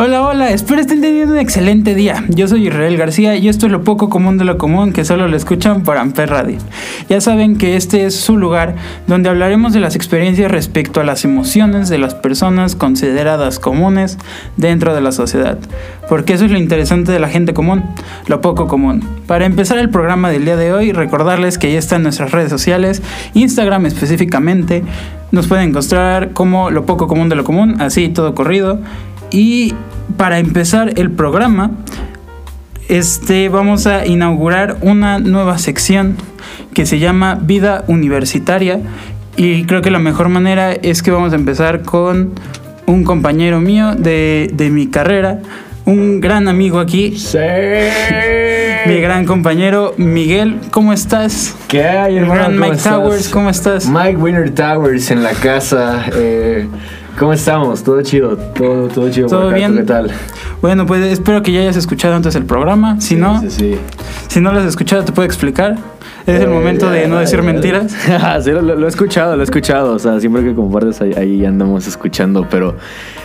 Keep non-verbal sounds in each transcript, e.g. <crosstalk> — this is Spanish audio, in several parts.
Hola, hola, espero estén teniendo un excelente día. Yo soy Israel García y esto es lo poco común de lo común que solo lo escuchan por Amper Radio. Ya saben que este es su lugar donde hablaremos de las experiencias respecto a las emociones de las personas consideradas comunes dentro de la sociedad. Porque eso es lo interesante de la gente común, lo poco común. Para empezar el programa del día de hoy, recordarles que ya está en nuestras redes sociales, Instagram específicamente. Nos pueden encontrar como lo poco común de lo común, así todo corrido. Y para empezar el programa, este, vamos a inaugurar una nueva sección que se llama Vida Universitaria. Y creo que la mejor manera es que vamos a empezar con un compañero mío de, de mi carrera, un gran amigo aquí, mi gran compañero Miguel. ¿Cómo estás? ¿Qué hay, hermano? gran ¿Cómo Mike estás? Towers, ¿cómo estás? Mike Winner Towers en la casa. eh, ¿Cómo estamos? ¿Todo chido? ¿Todo, todo chido? por ¿Todo acá? bien? ¿Tú ¿Qué tal? Bueno, pues espero que ya hayas escuchado antes el programa. Si no, Sí, sí. si no lo has escuchado, te puedo explicar. Es el Eh, momento de no decir mentiras. <laughs> sí, lo, lo he escuchado, lo he escuchado. O sea, siempre que compartes ahí, ahí andamos escuchando, pero...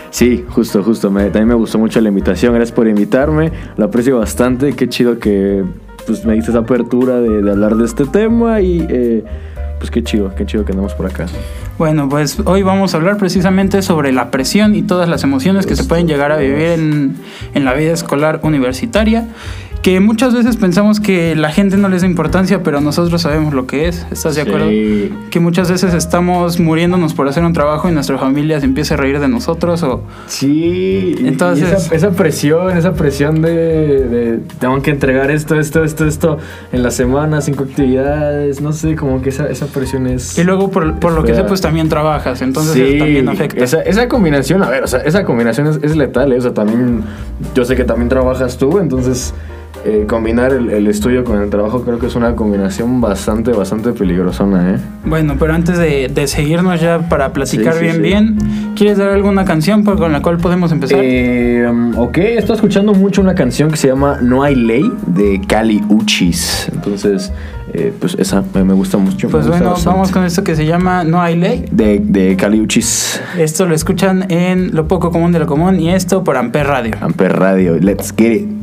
Sí, justo, justo. Me, también me gustó mucho la invitación. Gracias por invitarme. Lo aprecio bastante. Qué chido que pues, me diste esa apertura de, de hablar de este tema y... eh, pues qué chido, qué chido que andamos por acá. Bueno, pues hoy vamos a hablar precisamente sobre la presión y todas las emociones que se pueden llegar a vivir en, en la vida escolar universitaria. Que muchas veces pensamos que la gente no les da importancia, pero nosotros sabemos lo que es. ¿Estás de acuerdo? Sí. Que muchas veces estamos muriéndonos por hacer un trabajo y nuestra familia se empieza a reír de nosotros o Sí, Entonces- y esa, esa presión, esa presión de, de tengo que entregar esto, esto, esto, esto en la semana, cinco actividades, no sé, como que esa, esa presión es... Y luego por, por lo que sé, pues también trabajas, entonces Sí, también afecta. Esa, esa combinación, a ver, o sea, esa combinación es, es letal, ¿eh? o sea, también, yo sé que también trabajas tú, entonces eh, combinar el, el estudio con el trabajo creo que es una combinación bastante, bastante peligrosona, ¿eh? Bueno, pero antes de, de seguirnos ya para platicar Sí, sí, bien, sí. bien, ¿quieres dar alguna canción por- con la cual podemos empezar? Eh, um, ok, estoy escuchando mucho una canción que se llama No hay ley de Cali Uchis. Entonces, eh, pues esa me, gusta mucho. pues gusta bueno, bastante. vamos con esto que se llama No hay ley. De, de Cali Uchis, Esto lo escuchan en Lo Poco Común de lo Común y esto por Amper Radio. Amper Radio. Let's get it.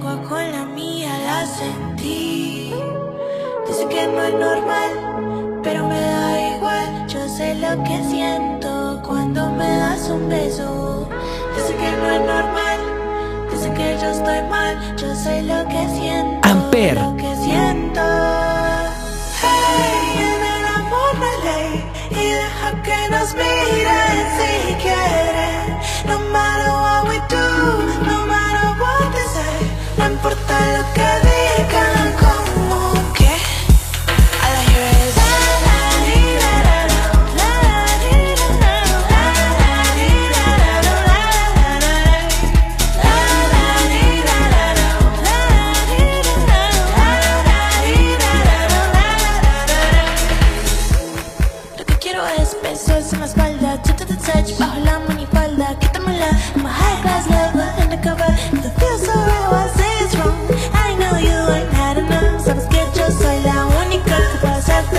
Lengua con la mía la sentí. Dice que no es normal, pero me da igual. Yo sé lo que siento cuando me das un beso. Dice que no es normal, dice que yo estoy mal. Yo sé lo que siento. Amper. Lo que siento. Hey, en el amor hay ley y deja que nos miren look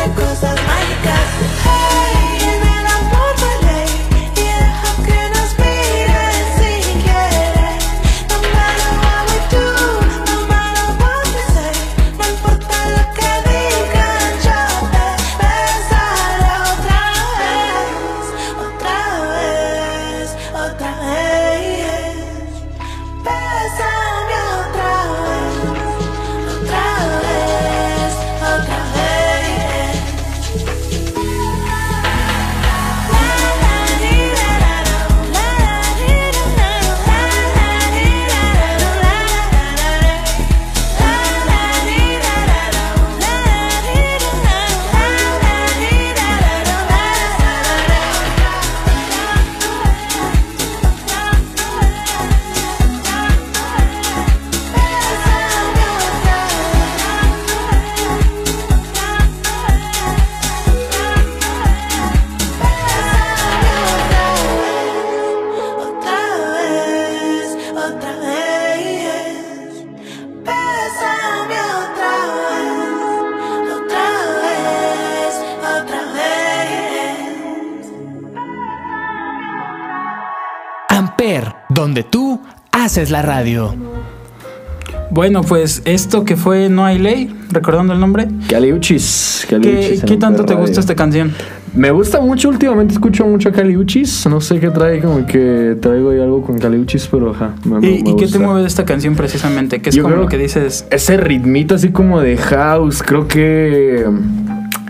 puede hacerte donde tú haces la radio. Bueno, pues esto que fue No hay ley, recordando el nombre. Caliuchis. ¿Qué, Caliuchis qué tanto te Radio. gusta esta canción? Me gusta mucho, últimamente escucho mucho a Caliuchis. No sé qué trae, como que traigo ahí algo con Caliuchis, pero ajá. me- ¿Y, me y qué te mueve de esta canción precisamente? Que es Yo como creo lo que dices. Ese ritmito así como de house, creo que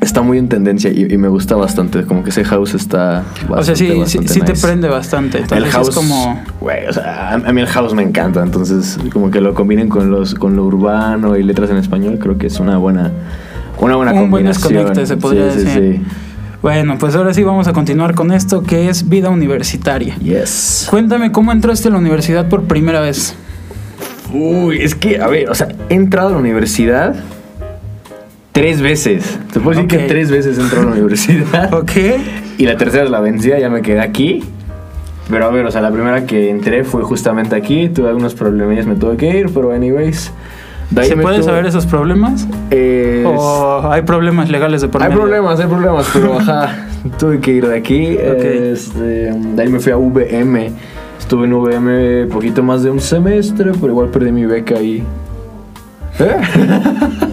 está muy en tendencia y, y me gusta bastante. Como que ese house está. O sea, sí, bastante, sí, bastante sí te prende bastante. El house, es como. güey, o sea, a, a mí el house me encanta, entonces como que lo combinen con los con lo urbano y letras en español, creo que es una buena una buena Un buen combinación. desconecte, se podría sí, decir. sí. Bueno, pues ahora sí vamos a continuar con esto que es vida universitaria. Yes. Cuéntame cómo entraste a la universidad por primera vez. Uy, es que, a ver, o sea, he entrado a la universidad tres veces. Te puedo decir Ok. que tres veces entrado a la universidad. <laughs> Ok. Y la tercera es la vencida, ya me quedé aquí. Pero a ver, o sea, la primera que entré fue justamente aquí. Tuve algunos problemillas, me tuve que ir, pero anyways. ¿Se me puede tuve- saber esos problemas? Eh, ¿O hay problemas legales de por Hay medio? problemas, hay problemas, pero <laughs> ajá, tuve que ir de aquí. Este, de ahí me fui a VM. Estuve en VM poquito más de un semestre, pero igual perdí mi beca ahí. ¿Eh? <laughs>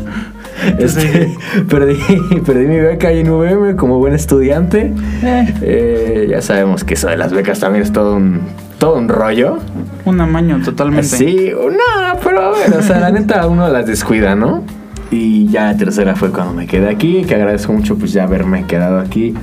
Este, <laughs> perdí, perdí mi beca ahí en VM como buen estudiante. Eh, Eh, ya sabemos que eso de las becas también es todo un, todo un rollo. un amaño totalmente. Sí, no, pero a ver, o sea, la <laughs> neta uno las descuida, ¿no? Y ya la tercera fue cuando me quedé aquí, que agradezco mucho pues ya haberme quedado aquí.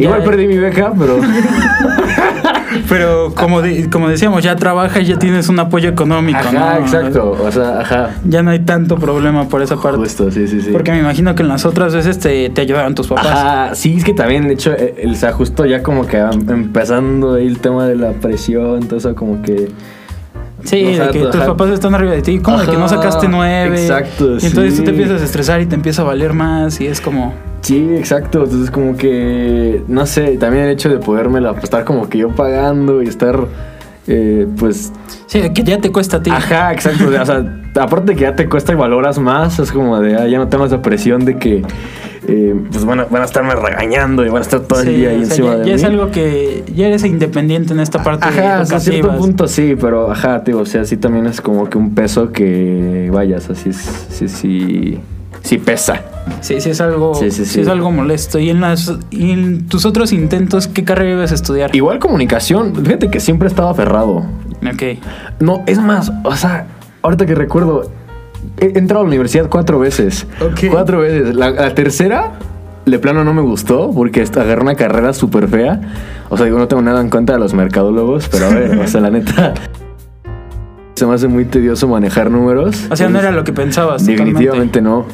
Igual perdí mi beca, pero <laughs> Pero como, como decíamos, ya trabajas, ya tienes un apoyo económico, ajá, ¿no? exacto, o sea, ajá. Ya no hay tanto problema por esa parte. Justo, sí, sí, sí. Porque me imagino que en las otras veces te, te ayudaban tus papás. Ajá, sí, es que también, de hecho, eh, el, o sea, justo ya como que empezando ahí el tema de la presión, todo eso como que... Sí, de que tus ajá. papás están arriba de ti, como de que no sacaste nueve. exacto, Y entonces tú te empiezas a estresar y te empieza a valer más y es como... Sí, exacto. Entonces como que, no sé, también el hecho de podérmela estar como que yo pagando y estar, eh, pues, Sí, que ya te cuesta a ti. ajá, exacto. O sea, aparte de que ya te cuesta y valoras más, es como de, ah, ya no tengo esa presión de que, eh, pues van a, van a estarme regañando y van a estar todo Sí, el día ahí o sea, encima ya, de ya mí. es algo que ya eres independiente en esta parte Ajá, hasta cierto punto sí, pero ajá, tío, o sea, sí también es como que un peso que, vayas, así es, sí, sí, sí pesa. Sí, sí es algo, Sí, sí, sí sí. es algo molesto. Y en las y en tus otros intentos, ¿qué carrera ibas a estudiar? Igual comunicación, fíjate que siempre he estado aferrado. Ok. No, es más, o sea, ahorita que recuerdo, he entrado a la universidad cuatro veces. Cuatro veces. La, la tercera, de plano no me gustó porque agarré una carrera súper fea. O sea, digo, no tengo nada en contra de los mercadólogos, pero a ver, o sea, la neta. <laughs> Se me hace muy tedioso manejar números. O sea, no era lo que pensabas. Definitivamente no.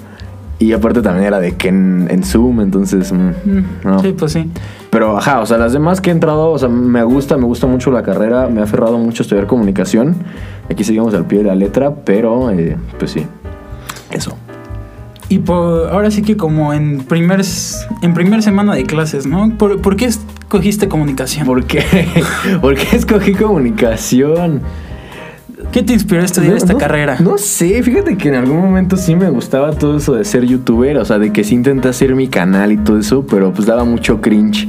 Y aparte también era de que en, en Zoom, entonces. mm. Mm, no. Sí, pues sí. Pero, ajá, o sea, las demás que he entrado, o sea, me gusta, me gusta mucho la carrera, me ha aferrado mucho estudiar comunicación. Aquí seguimos al pie de la letra, pero, eh, pues sí, eso. Y por, ahora sí que como en primer, en primer semana de clases, ¿no? ¿Por, por qué escogiste comunicación? ¿Por qué? <laughs> ¿Por qué escogí comunicación? ¿Qué te inspiró a estudiar No, esta no, carrera? No sé, fíjate que en algún momento sí me gustaba todo eso de ser youtuber, o sea, de que sí intenté hacer mi canal y todo eso, pero pues daba mucho cringe.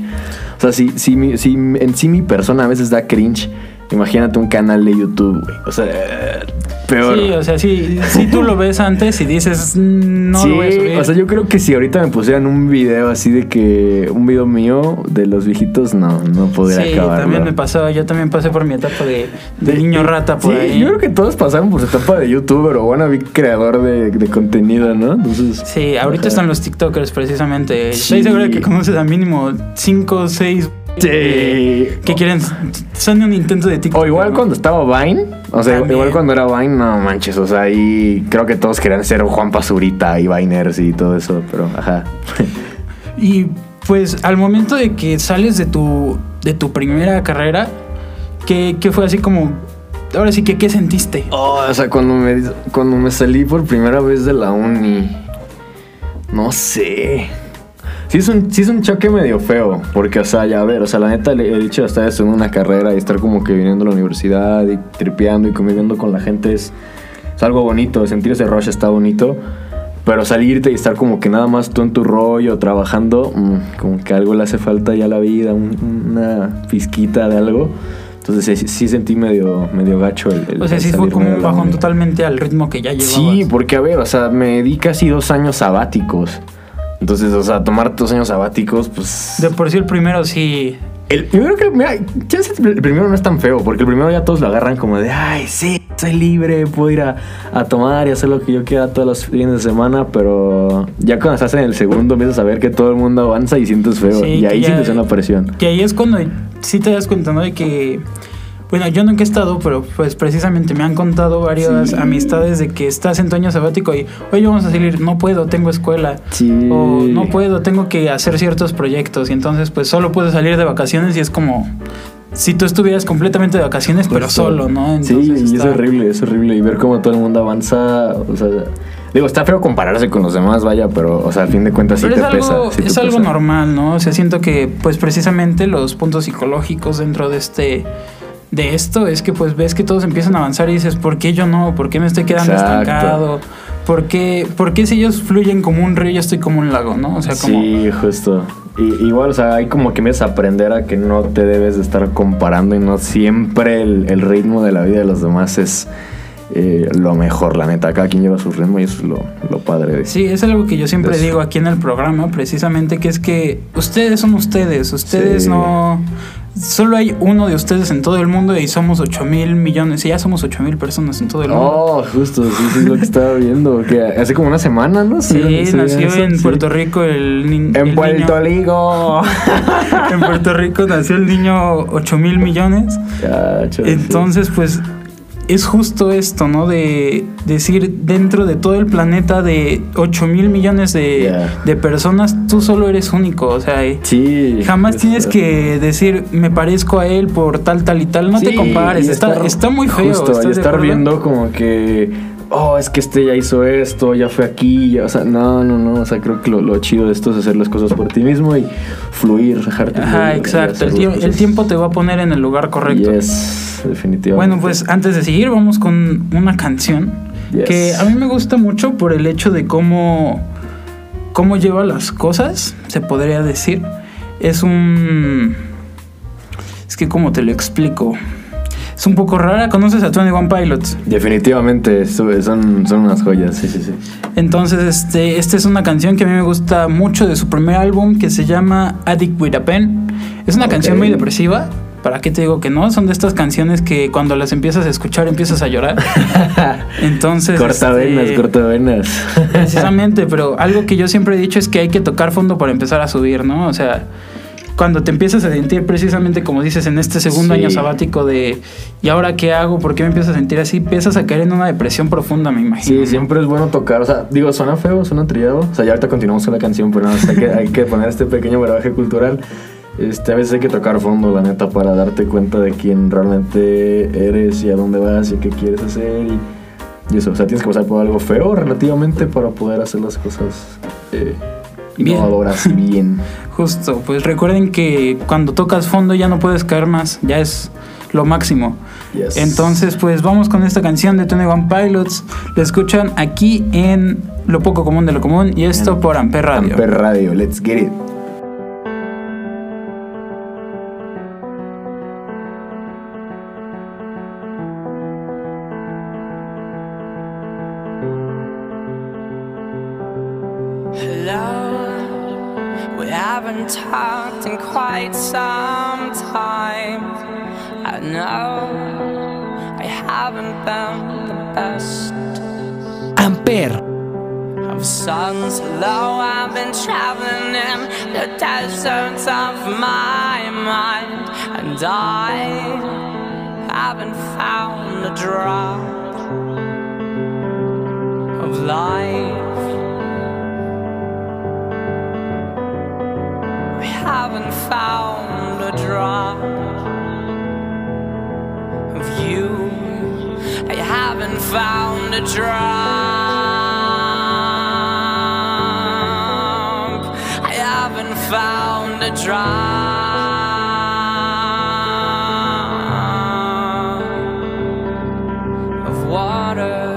O sea, sí, sí, sí, en sí mi persona a veces da cringe. Imagínate un canal de YouTube, güey. O sea, peor. Sí, o sea, sí, sí tú lo ves antes y dices, "Mm, no sí, lo voy a subir. o sea, yo creo que si ahorita me pusieran un video así de que un video mío de los viejitos, no, no podría sí, acabar. también me pasaba, yo también pasé por mi etapa de, de niño rata por sí, ahí. yo creo que todos pasaron por su etapa de youtuber o wannabe creador de, de contenido, ¿no? Entonces, Sí, ahorita Ajá. están los TikTokers precisamente. Estoy Sí. seguro de que conoces a mínimo 5 o 6 Sí. que quieren, son un intento de TikTok. O igual ¿no? cuando estaba Vine, o sea, También. igual cuando era Vine, no manches, o sea, ahí creo que todos querían ser Juan Pazurita y Viners y todo eso, pero ajá. Y pues al momento de que sales de tu, de tu primera carrera, ¿qué, qué fue así como... Ahora sí que, ¿qué sentiste? Oh, o sea, cuando me, cuando me salí por primera vez de la uni, no sé. Sí es, un, sí es un choque medio feo, porque, o sea, ya a ver, o sea, la neta, el, el hecho de estar estudiando una carrera y estar como que viniendo a la universidad y tripeando y conviviendo con la gente es, es algo bonito, sentir ese rush está bonito, pero salirte y estar como que nada más tú en tu rollo, trabajando, mm, como que algo le hace falta ya a la vida, un- una pizquita de algo. Entonces sí, sí sentí medio, medio gacho el, el- O sea, sí fue como un bajón totalmente al ritmo que ya llevabas. Sí, porque a ver, o sea, me di casi dos años sabáticos. Entonces, o sea, tomar dos años sabáticos, pues... De por sí el primero sí. El, yo creo que, mira, chance el primero no es tan feo, porque el primero ya todos lo agarran como de, ay, sí, soy libre, puedo ir a, a tomar y hacer lo que yo quiera todos los fines de semana, pero ya cuando estás en el segundo empiezas a ver que todo el mundo avanza y sientes feo, Sí, y ahí ya- sientes una presión. Que ahí es cuando sí te das cuenta, ¿no? De que. Bueno, yo nunca he estado, pero pues precisamente me han contado varias Sí. amistades de que estás en tu año sabático y, oye, vamos a salir, no puedo, tengo escuela. Sí. O no puedo, tengo que hacer ciertos proyectos. Y entonces, pues solo puedes salir de vacaciones y es como si tú estuvieras completamente de vacaciones, pero solo, ¿no? sí, Entonces y es está- horrible, es horrible. Y ver cómo todo el mundo avanza, o sea, digo, está feo compararse con los demás, vaya, pero, o sea, al fin de cuentas sí te algo, pesa. sí te es algo pesa. normal, ¿no? O sea, siento que, pues precisamente los puntos psicológicos dentro de este. De esto es que pues ves que todos empiezan a avanzar y dices, ¿por qué yo no? ¿Por qué me estoy quedando Exacto. estancado? ¿Por qué, por qué si ellos fluyen como un río yo estoy como un lago, ¿no? O sea, como... Sí, justo. Y, igual, o sea, hay como que empiezas a aprender a que no te debes de estar comparando y no siempre el, el ritmo de la vida de los demás es eh, lo mejor, la neta. Cada quien lleva su ritmo y eso es lo, lo padre de Sí, es algo que yo siempre Eso. digo aquí en el programa, precisamente, que es que ustedes son ustedes, ustedes Sí. no... Solo hay uno de ustedes en todo el mundo y somos 8 mil millones, y ya somos 8 mil personas en todo el mundo. Oh, justo, sí, sí, es lo que estaba viendo. Que hace como una semana, ¿no? Sí, nació en Puerto Rico. Rico el, ni- En el Puerto niño. Rico. <laughs> En Puerto Rico nació el niño 8 mil millones. Entonces, pues es justo esto, ¿no? De decir dentro de todo el planeta de 8 mil millones de, Yeah. de personas, tú solo eres único. O sea, y Sí. jamás tienes que decir me parezco a él por tal, tal y tal. No te compares. Está, está muy feo. Justo, ¿estás y estar viendo como que, oh, es que este ya hizo esto, ya fue aquí, ya- o sea, no, no, no, o sea, creo que lo, lo chido de esto es hacer las cosas por ti mismo y fluir, dejarte. Ajá, fluir exacto. El, tie- el tiempo te va a poner en el lugar correcto. Yes, definitivamente. Bueno, pues antes de seguir, vamos con una canción Yes. que a mí me gusta mucho por el hecho de cómo, cómo lleva las cosas, se podría decir. Es un. Es que, ¿cómo te lo explico? Es un poco rara. ¿Conoces a 21 Pilots? Definitivamente, son, son unas joyas, sí, sí, sí. Entonces, este, esta es una canción que a mí me gusta mucho de su primer álbum que se llama Addict with a Pen. Es una canción muy depresiva. ¿Para qué te digo que no? Son de estas canciones que cuando las empiezas a escuchar empiezas a llorar. <laughs> Entonces. corta este, venas, corta venas. Precisamente, pero algo que yo siempre he dicho es que hay que tocar fondo para empezar a subir, ¿no? O sea, cuando te empiezas a sentir precisamente como dices en este segundo Sí. año sabático de ¿y ahora qué hago? ¿Por qué me empiezo a sentir así? Empiezas a caer en una depresión profunda, me imagino. Sí, ¿no? siempre es bueno tocar. O sea, digo, suena feo, suena trillado. O sea, ya ahorita continuamos con la canción, pero nada, más hay, que, hay que poner este pequeño brebaje cultural. Este, a veces hay que tocar fondo, la neta, para darte cuenta de quién realmente eres y a dónde vas y qué quieres hacer. Y, y eso, o sea, tienes que pasar por algo feo relativamente para poder hacer las cosas eh, Bien. bien. <laughs> Justo, pues recuerden que cuando tocas fondo ya no puedes caer más, ya es lo máximo. Yes. Entonces, pues vamos con esta canción de Tony One Pilots. La escuchan aquí en Lo Poco Común de lo Común y esto En por Amper Radio. Amper Radio, let's get it. Haven't talked in quite some time. I know I haven't been the best Amper. of sons. Hello, I've been traveling in the deserts of my mind, and I haven't found a drop of life. Haven't found a drop of you. I haven't found a drop. I haven't found a drop of water.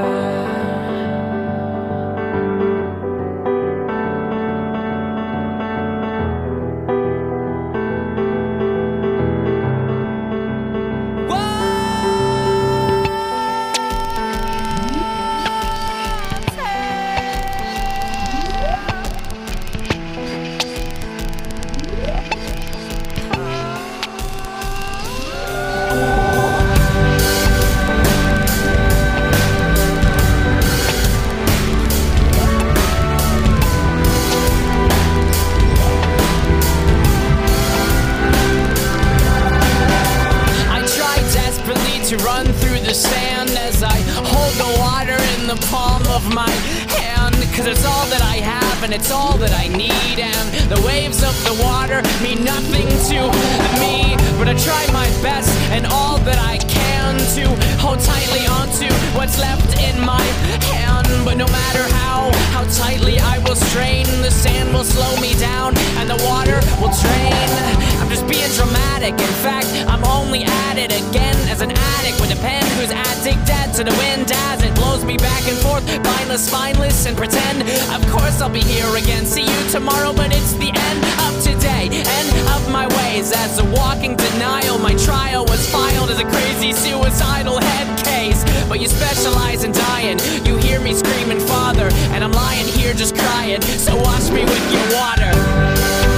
Being dramatic. In fact, I'm only at it again as an addict with a pen who's addicted to the wind as it blows me back and forth, mindless, spineless, and pretend. Of course, I'll be here again. See you tomorrow, but it's the end of today, end of my ways. As a walking denial, my trial was filed as a crazy suicidal head case. But you specialize in dying. You hear me screaming, Father, and I'm lying here just crying. So wash me with your water.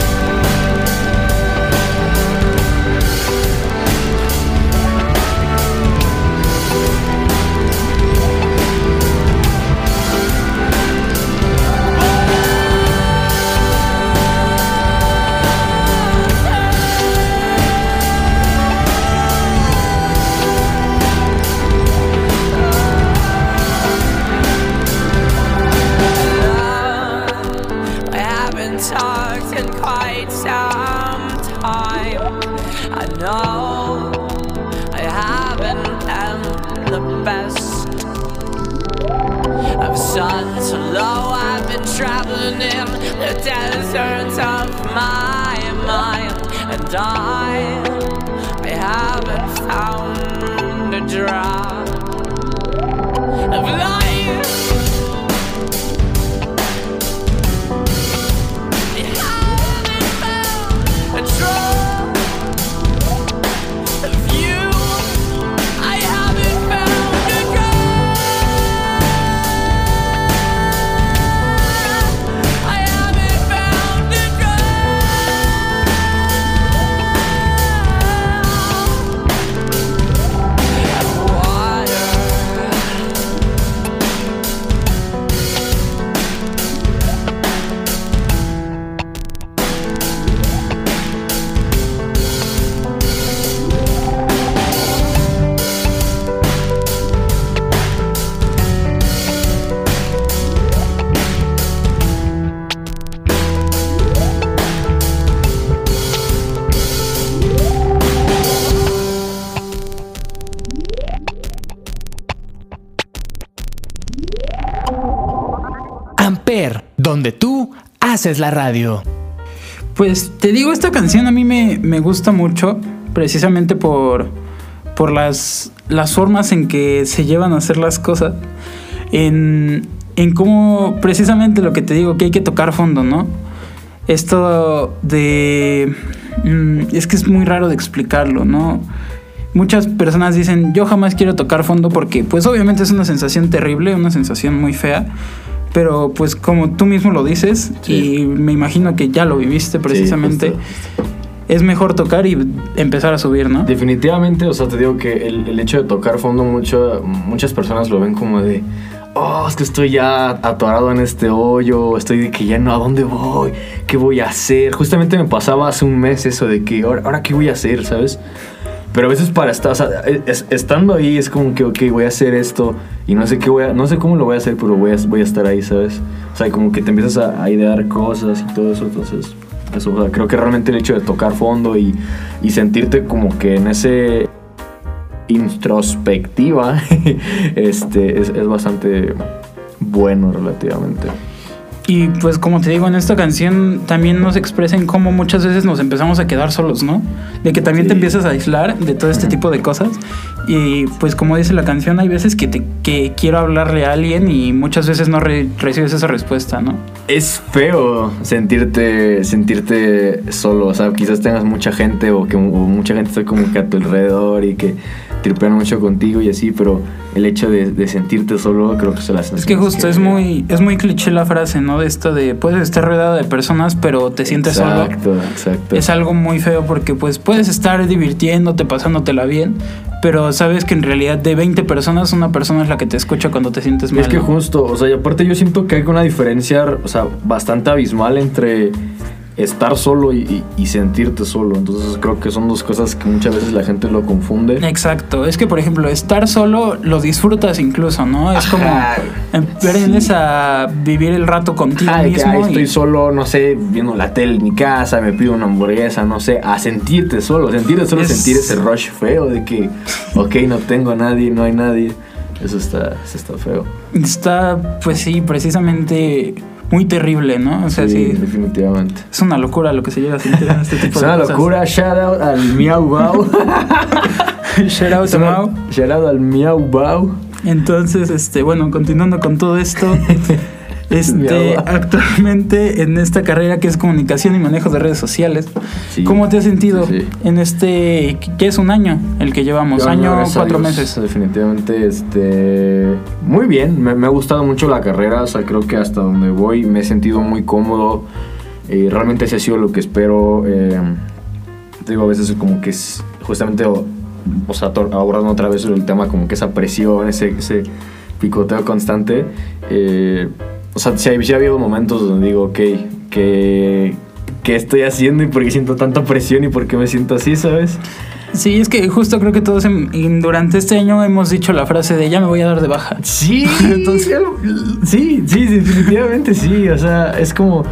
Best. I've sun to low, I've been traveling in the deserts of my mind, and I, I haven't found a drop donde tú haces la radio. Pues te digo, esta canción a mí me, me gusta mucho, precisamente por, por las, las formas en que se llevan a hacer las cosas, en, en cómo precisamente lo que te digo, que hay que tocar fondo, ¿no? Esto de... mm, es que es muy raro de explicarlo, ¿no? Muchas personas dicen, yo jamás quiero tocar fondo porque pues obviamente es una sensación terrible, una sensación muy fea, pero pues como tú mismo lo dices, Sí. y me imagino que ya lo viviste precisamente, justo, es mejor tocar y empezar a subir, ¿no? Definitivamente, o sea, te digo que el, el hecho de tocar fondo, mucho, muchas personas lo ven como de, oh, es que estoy ya atorado en este hoyo, estoy de que ya no, ¿a dónde voy? ¿Qué voy a hacer? Justamente me pasaba hace un mes eso de que, ahora, ¿ahora qué voy a hacer? ¿Sabes? Pero a veces para estar, o sea, es- estando ahí es como que, ok, voy a hacer esto y no sé qué voy a, no sé cómo lo voy a hacer, pero voy a, voy a estar ahí, ¿sabes? O sea, como que te empiezas a, idear cosas y todo eso, entonces, eso, o sea, creo que realmente el hecho de tocar fondo y, sentirte como que en ese introspectiva, <laughs> este, es, es bastante bueno relativamente. Y pues como te digo, en esta canción también nos expresa en cómo muchas veces nos empezamos a quedar solos, ¿no? De que también te empiezas a aislar de todo este tipo de cosas. Y pues como dice la canción, hay veces que, te, que quiero hablarle a alguien y muchas veces no re- recibes esa respuesta, ¿no? Es feo sentirte, sentirte solo, o sea, quizás tengas mucha gente o que o mucha gente esté como que a tu alrededor y que tripean mucho contigo y así, pero el hecho de, de sentirte solo creo que se las Es que justo es muy, es muy cliché la frase, ¿no? De esto de puedes estar rodeado de personas, pero te sientes solo. Exacto, exacto. Es algo muy feo porque pues puedes estar divirtiéndote, pasándotela bien, pero sabes que en realidad de 20 personas una persona es la que te escucha cuando te sientes mal. es que justo, o sea, y aparte yo siento que hay una diferencia, o sea, bastante abismal entre estar solo y, y- y sentirte solo. Entonces creo que son dos cosas que muchas veces la gente lo confunde. Exacto, es que por ejemplo, estar solo lo disfrutas incluso, ¿no? Es como Ajá, aprendes a vivir el rato contigo de que mismo. ay, y- estoy solo, no sé, viendo la tele en mi casa, me pido una hamburguesa, no sé, a sentirte solo, sentirte solo, Es- sentir ese rush feo de que, <laughs> ok, no tengo a nadie, no hay nadie. Eso está, eso está feo. Está, pues sí, precisamente muy terrible, ¿no? O sea, sí, definitivamente. es una locura lo que se llega a sentir en este tipo Es de una cosas. locura, shout out al Miau Bao. <laughs> Shout out Es una- Mau. Shout out al Miau Bao. Entonces, este, bueno, continuando con todo esto, <laughs> este, actualmente en esta carrera que es comunicación y manejo de redes sociales, Sí, ¿cómo te has sentido sí, sí. en este, que es un año el que llevamos? Yo, año, cuatro Dios, meses. Definitivamente, este. Muy bien, me, me ha gustado mucho la carrera. O sea, creo que hasta donde voy me he sentido muy cómodo. Eh, realmente ese ha sido lo que espero. eh, digo, a veces como que es justamente, o, o sea, abordando otra vez el tema, como que esa presión, ese, ese picoteo constante. eh, o sea, sí, ha- sí ha habido momentos donde digo, ok, que. ¿Qué estoy haciendo y por qué siento tanta presión y por qué me siento así, sabes? Sí, es que justo creo que todos en- en- durante este año hemos dicho la frase de ya me voy a dar de baja. Sí, <laughs> entonces, sí, sí, definitivamente sí. O sea, es como,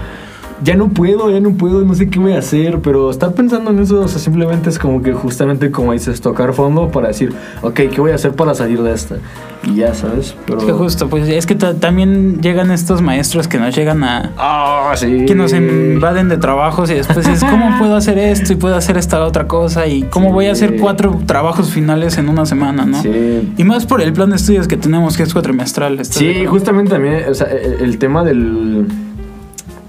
ya no puedo, ya no puedo, no sé qué voy a hacer, pero estar pensando en eso, o sea, simplemente es como que justamente como dices, tocar fondo para decir, ok, ¿qué voy a hacer para salir de esta? Y ya, ¿sabes? Pero... Es que justo, pues es que ta- también llegan estos maestros que nos llegan a... Ah, sí. que nos invaden de trabajos y después es cómo <laughs> puedo hacer esto y puedo hacer esta otra cosa y cómo Sí. voy a hacer cuatro trabajos finales en una semana, ¿no? Sí. Y más por el plan de estudios que tenemos que es cuatrimestral. ¿estás de Sí, justamente también, o sea, el, el tema del.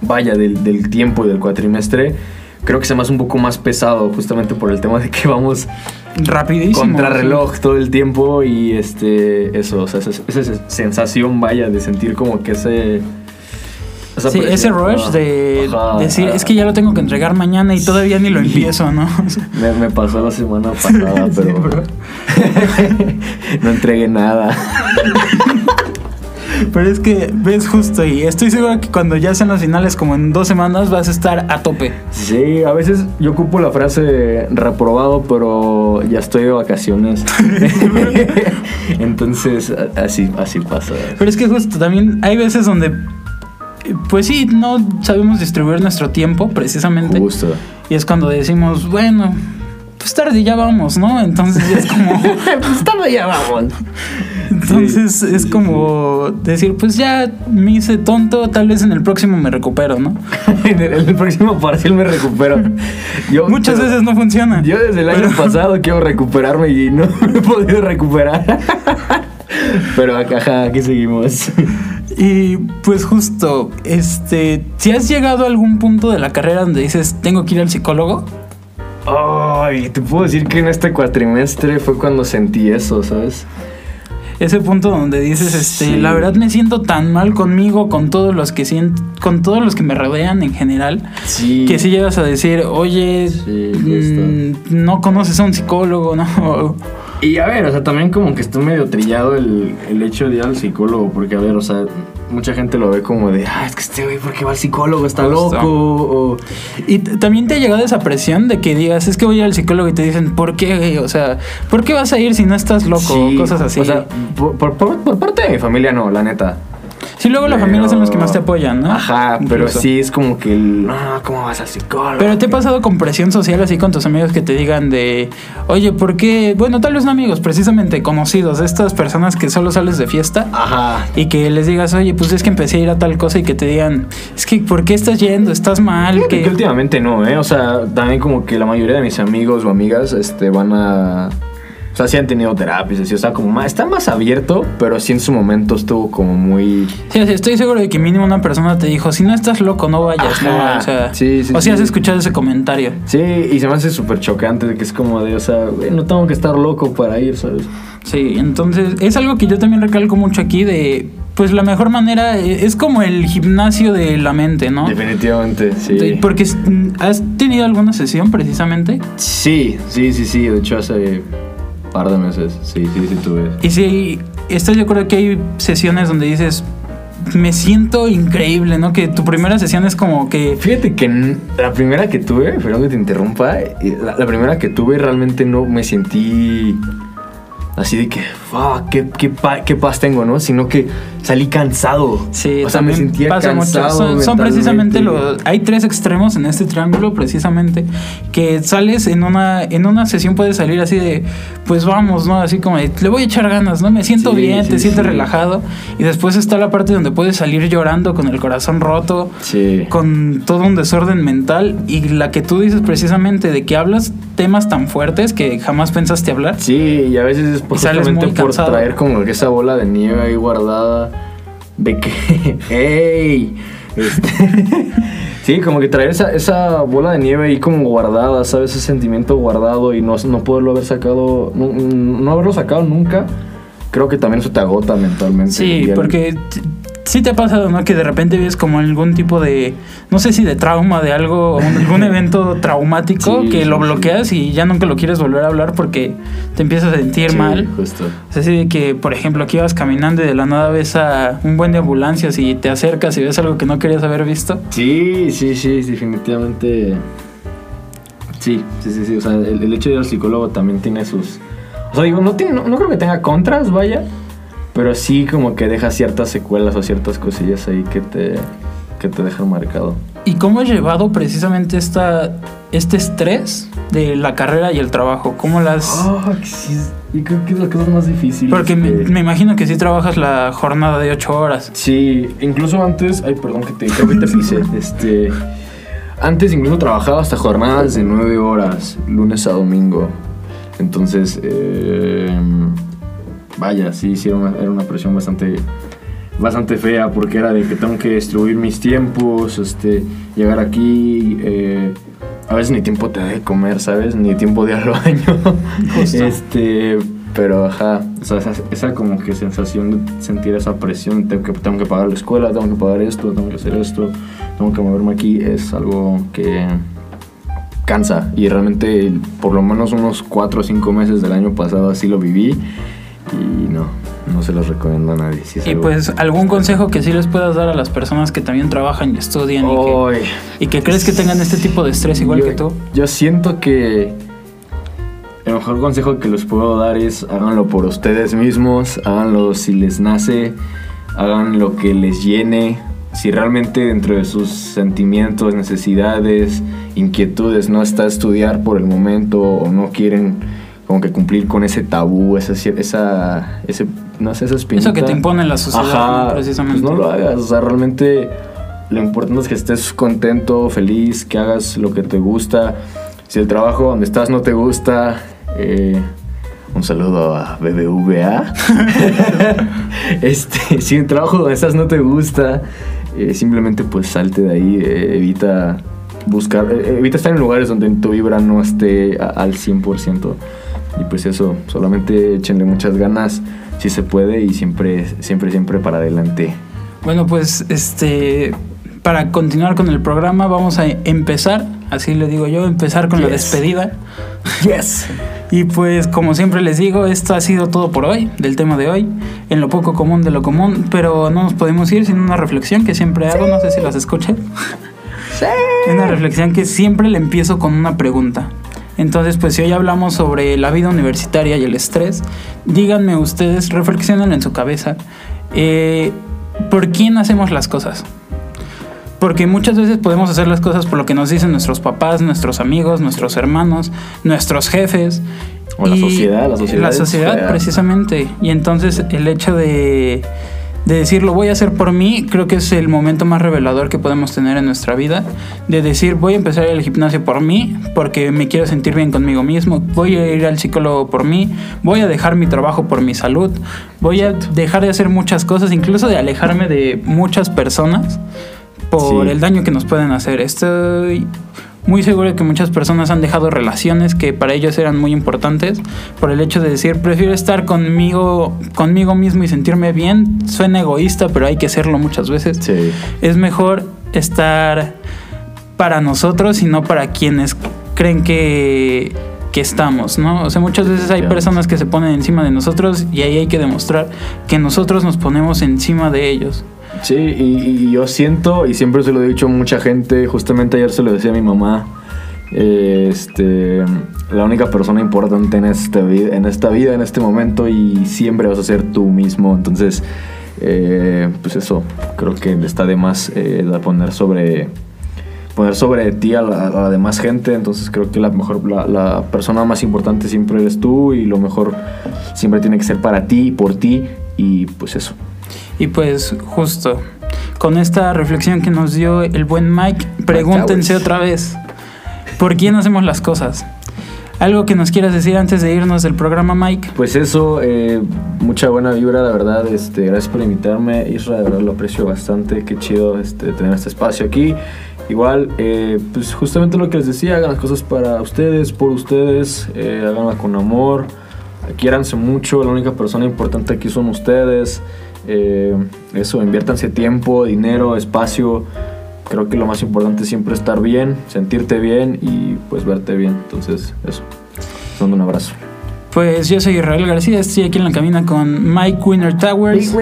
Vaya, del, del tiempo y del cuatrimestre, creo que se me hace un poco más pesado, justamente por el tema de que vamos Rapidísimo. contrarreloj todo el tiempo y este. Eso, o sea, esa, esa sensación, vaya, de sentir como que ese. esa Sí, ese rush Ah, de ajá, decir, ah. es que ya lo tengo que entregar mañana y todavía ni lo <laughs> empiezo, ¿no? <laughs> Me, me pasó la semana <laughs> pasada, Sí, pero. no entregué nada. Pero es que ves justo y estoy seguro que cuando ya sean las finales, como en dos semanas, vas a estar a tope. Sí, a veces yo ocupo la frase reprobado, pero ya estoy de vacaciones. <laughs> Entonces, así, así pasa. Pero es que justo también hay veces donde, pues sí, no sabemos distribuir nuestro tiempo precisamente. Justo. Y es cuando decimos, bueno, pues tarde ya vamos, ¿no? Entonces es como, <laughs> pues tarde ya vamos. entonces es como decir, pues ya me hice tonto, tal vez en el próximo me recupero, ¿no? <laughs> en, el, en el próximo parcial me recupero. <laughs> Yo, Muchas pero- veces no funciona. Yo desde el año pasado quiero recuperarme y no me he podido recuperar. Pero acá, aquí seguimos. Y pues justo, este, si has llegado a algún punto de la carrera donde dices, tengo que ir al psicólogo, Ay, te puedo decir que en este cuatrimestre fue cuando sentí eso, ¿sabes? ese punto donde dices, este, Sí. la verdad me siento tan mal conmigo, con todos los que sient- con todos los que me rodean en general, Sí. que si llegas a decir, oye, Sí, mm, no conoces a un psicólogo, <laughs> ¿no? Y a ver, o sea, también como que está medio trillado el, el hecho de ir al psicólogo, porque a ver, o sea, mucha gente lo ve como de, ah, es que este güey, ¿por qué va al psicólogo? Está Justo. loco. O, Y también te ha llegado esa presión de que digas, es que voy a ir al psicólogo y te dicen, ¿por qué? güey? O sea, ¿por qué vas a ir si no estás loco? Sí, Cosas así. O sea, por, por- por- por parte de mi familia no, la neta. Sí, luego la Pero- familia son los que más te apoyan, ¿no? Ajá, pero sí es como que el, no, ¿cómo vas al psicólogo? Pero te ha pasado con presión social así con tus amigos que te digan de, oye, ¿por qué? Bueno, tal vez no amigos, precisamente conocidos, estas personas que solo sales de fiesta Ajá. y que les digas, oye, pues es que empecé a ir a tal cosa y que te digan, es que, ¿por qué estás yendo? ¿Estás mal? Que últimamente no, ¿eh? O sea, también como que la mayoría de mis amigos o amigas este, van a... Sea, sí han tenido terapias, así, o sea, como más, está más abierto, pero sí en su momento estuvo como muy... Sí, estoy seguro de que mínimo una persona te dijo, si no estás loco, no vayas, Ajá. ¿no? O sea, Sí, sí, o sí. has escuchado ese comentario. Sí, y se me hace súper chocante de que es como de, o sea, güey, no tengo que estar loco para ir, ¿sabes? Sí, entonces es algo que yo también recalco mucho aquí de, pues la mejor manera eh, es como el gimnasio de la mente, ¿no? Definitivamente, sí. Porque es- has tenido alguna sesión precisamente Sí, sí, sí, sí, de hecho hace par de meses, sí, sí, sí tuve. y si estás de acuerdo que hay sesiones donde dices me siento increíble, ¿no? Que tu primera sesión es como que... Fíjate que la primera que tuve, perdón que te interrumpa, la, la primera que tuve realmente no me sentí así de que, fuck, qué, qué, pa- qué paz tengo, ¿no? Sino que salí cansado. Sí, o sea, me también sentía pasa mucho. cansado. Son, son precisamente los. Hay tres extremos en este triángulo, precisamente. Que sales en una, en una sesión, puedes salir así de, pues vamos, ¿no? Así como de, le voy a echar ganas, ¿no? Me siento Sí, bien, sí, te sientes sí. relajado. Y después está la parte donde puedes salir llorando con el corazón roto. Sí. Con todo un desorden mental. Y la que tú dices precisamente de que hablas temas tan fuertes que jamás pensaste hablar. Sí, y a veces es por- Y sales muy por cansado. traer como que esa bola de nieve ahí guardada. De que, <laughs> ¡ey! Este, <laughs> sí, como que traer esa, esa bola de nieve ahí como guardada, ¿sabes? Ese sentimiento guardado y no, no poderlo haber sacado, no, no haberlo sacado nunca. Creo que también eso te agota mentalmente. Sí, porque sí te ha pasado, ¿no? Que de repente ves como algún tipo de, no sé si de trauma, de algo, algún <laughs> evento traumático Sí, que lo sí. bloqueas y ya nunca lo quieres volver a hablar porque te empiezas a sentir Sí, mal. Justo. Es así de que, por ejemplo, aquí ibas caminando y de la nada ves a un buen de ambulancias y te acercas y ves algo que no querías haber visto. Sí, sí, sí, definitivamente. Sí, sí, sí, sí. O sea, el, el hecho de ir al psicólogo también tiene sus. O sea, digo, no, tiene, no, no creo que tenga contras, vaya. Pero sí, como que deja ciertas secuelas o ciertas cosillas ahí que te, que te dejan marcado. ¿Y cómo has llevado precisamente esta, este estrés de la carrera y el trabajo? ¿Cómo las...? Ah, sí. Y creo que es la cosa más difícil. Porque me, este, me imagino que sí trabajas la jornada de ocho horas. Sí, incluso antes, ay, perdón que te, que te pisé, <laughs> este, antes incluso trabajaba hasta jornadas de nueve horas, lunes a domingo. Entonces, eh, vaya, sí, sí, era una, era una presión bastante, bastante fea porque era de que tengo que distribuir mis tiempos, este, llegar aquí, eh, a veces ni tiempo te da de comer, ¿sabes? Ni tiempo de ir al baño. Justo. Este, pero ajá, o sea, esa, esa como que sensación de sentir esa presión, tengo que, tengo que pagar la escuela, tengo que pagar esto, tengo que hacer esto, tengo que moverme aquí, es algo que cansa. Y realmente por lo menos unos 4 o 5 meses del año pasado así lo viví y no, no se los recomiendo a nadie. es Y pues algún consejo que sí les puedas dar a las personas que también trabajan y estudian y, que, y que crees que tengan este tipo de estrés igual yo, que tú. Yo siento que el mejor consejo que les puedo dar es háganlo por ustedes mismos, háganlo si les nace, hagan lo que les llene. Si realmente dentro de sus sentimientos, necesidades, inquietudes no está estudiar por el momento o no quieren como que cumplir con ese tabú, esa, esa, ese, no sé, esa espinita. Eso que te impone la sociedad, ¿no? precisamente. Pues no lo hagas, o sea, realmente lo importante es que estés contento, feliz, que hagas lo que te gusta. Si el trabajo donde estás no te gusta, eh, un saludo a BBVA. <laughs> este, si el trabajo donde estás no te gusta, eh, simplemente pues salte de ahí, eh, evita buscar, evita estar en lugares donde tu vibra no esté a- al 100%. Y pues eso, solamente échenle muchas ganas si se puede y siempre, siempre, siempre para adelante. Bueno, pues este para continuar con el programa vamos a empezar, así le digo yo, empezar con la Yes. despedida. Yes. <laughs> Y pues como siempre les digo, esto ha sido todo por hoy, del tema de hoy, en lo poco común de lo común, pero no nos podemos ir sin una reflexión que siempre hago, no sé si las escuchan. <laughs> Una reflexión que siempre le empiezo con una pregunta. Entonces, pues si hoy hablamos sobre la vida universitaria y el estrés, díganme ustedes, reflexionen en su cabeza, eh, ¿por quién hacemos las cosas? Porque muchas veces podemos hacer las cosas por lo que nos dicen nuestros papás, nuestros amigos, nuestros hermanos, nuestros jefes. O la sociedad, la sociedad La sociedad, precisamente. Y entonces el hecho de, de decir lo voy a hacer por mí, creo que es el momento más revelador que podemos tener en nuestra vida. De decir voy a empezar el gimnasio por mí, porque me quiero sentir bien conmigo mismo. Voy a ir al psicólogo por mí. Voy a dejar mi trabajo por mi salud. Voy a dejar de hacer muchas cosas, incluso de alejarme de muchas personas por Sí. el daño que nos pueden hacer. Estoy muy seguro que muchas personas han dejado relaciones que para ellos eran muy importantes por el hecho de decir prefiero estar conmigo conmigo mismo y sentirme bien. Suena egoísta, pero hay que hacerlo muchas veces. Sí. Es mejor estar para nosotros y no para quienes creen que que estamos, ¿no? O sea, muchas veces hay personas que se ponen encima de nosotros y ahí hay que demostrar que nosotros nos ponemos encima de ellos. Sí, y, y yo siento, y siempre se lo he dicho a mucha gente, justamente ayer se lo decía a mi mamá, este, la única persona importante en vida, en esta vida, en este momento, y siempre vas a ser tú mismo. Entonces, eh, pues eso, creo que está de más eh, poner sobre poner sobre ti a la, demás gente. Entonces creo que la mejor, la persona más importante siempre eres tú y lo mejor siempre tiene que ser para ti y por ti. Y pues eso. Y pues justo con esta reflexión que nos dio el buen Mike, pregúntense otra vez, ¿por quién hacemos las cosas? Algo que nos quieras decir antes de irnos del programa, Mike. Pues eso, eh, mucha buena vibra, la verdad. Este, gracias por invitarme, Isra, de verdad lo aprecio bastante. Qué chido este, tener este espacio aquí. Igual, eh, pues justamente lo que les decía, hagan las cosas para ustedes, por ustedes, eh, háganla con amor, quiéranse mucho, la única persona importante aquí son ustedes. Eh, eso, inviértanse tiempo, dinero, espacio. Creo que lo más importante es siempre estar bien, sentirte bien y pues verte bien. Entonces, eso. Mando un abrazo. Pues yo soy Israel García, estoy aquí en la cabina con Mike Winner Towers.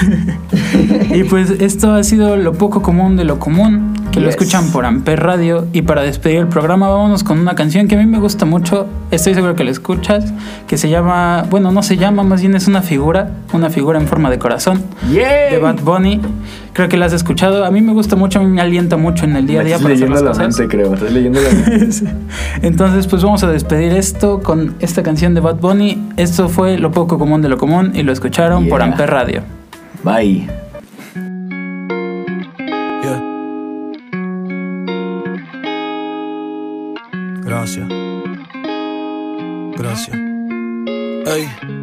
<laughs> Y pues esto ha sido lo poco común de lo común, que lo escuchan por Amper Radio. Y para despedir el programa, vámonos con una canción que a mí me gusta mucho, estoy seguro que la escuchas, que se llama, bueno, no se llama, más bien es una figura, una figura en forma de corazón, de Bad Bunny. Creo que la has escuchado, a mí me gusta mucho, a mí me alienta mucho en el día a día estás para hacer leyendo las la cosas. mente, creo. Estás leyendo la mente. <laughs> Entonces, pues vamos a despedir esto con esta canción de Bad Bunny. Esto fue lo poco común de lo común y lo escucharon por Yeah. Amper Radio. Bye. Gracias. Gracias. Ey.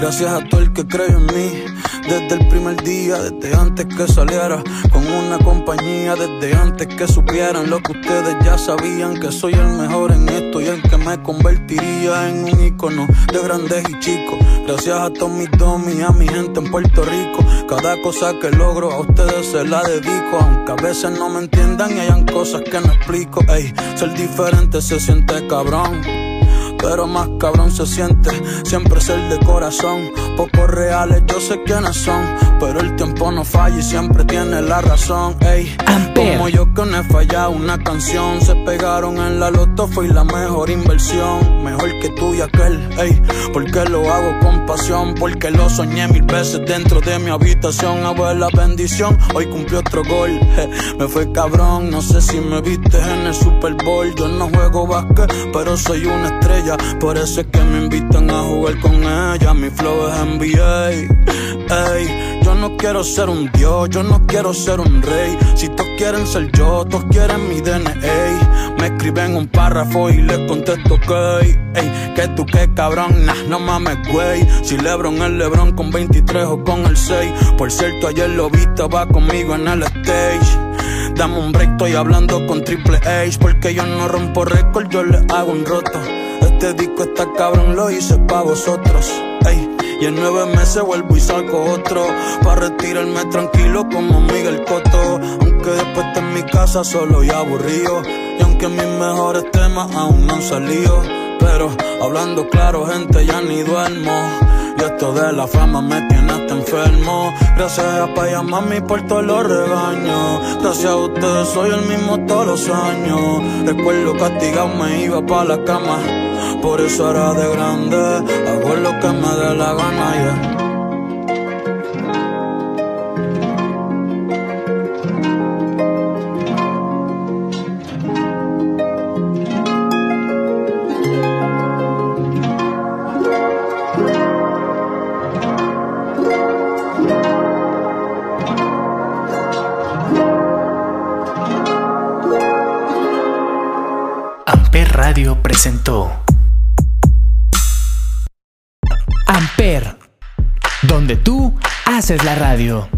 Gracias a todo el que creyó en mí. Desde el primer día, desde antes que saliera con una compañía, desde antes que supieran lo que ustedes ya sabían, que soy el mejor en esto y en que me convertiría en un icono de grandes y chicos. Gracias a todos mis domis a mi gente en Puerto Rico. Cada cosa que logro a ustedes se la dedico, aunque a veces no me entiendan y hayan cosas que no explico. Ey, ser diferente se siente cabrón. Pero más cabrón se siente siempre ser de corazón. Pocos reales, yo sé quiénes son. Pero el tiempo no falla y siempre tiene la razón. Ey, como yo que no he fallado una canción. Se pegaron en la loto, fue la mejor inversión. Mejor que tú y aquel, ey. Porque lo hago con pasión. Porque lo soñé mil veces dentro de mi habitación. Abuela bendición, hoy cumplió otro gol. Je, me fue cabrón, no sé si me viste en el Super Bowl. Yo no juego básquet, pero soy una Por eso es que me invitan a jugar con ella. Mi flow es NBA. Yo no quiero ser un dios, yo no quiero ser un rey. Si todos quieren ser yo, todos quieren mi DNA. Me escriben un párrafo y les contesto que, ey, que tú qué cabrón, nah, no mames, güey. Si Lebron es Lebron con 23 o con el 6. Por cierto, ayer lo viste, va conmigo en el stage. Dame un break, estoy hablando con Triple H Porque yo no rompo récord, yo le hago un roto Este disco está cabrón, lo hice pa' vosotros. Ey, y en nueve meses vuelvo y saco otro. Pa' retirarme tranquilo como Miguel Cotto. Aunque después esté en mi casa solo y aburrido. Y aunque mis mejores temas aún no han salido Hablando claro, gente, ya ni duermo y esto de la fama me tiene hasta enfermo. Gracias a pa' y a mami por todos los regaños. Gracias a ustedes soy el mismo todos los años. Recuerdo castigado me iba pa' la cama. Por eso ahora de grande hago lo que me dé la gana, yeah. Haces la radio.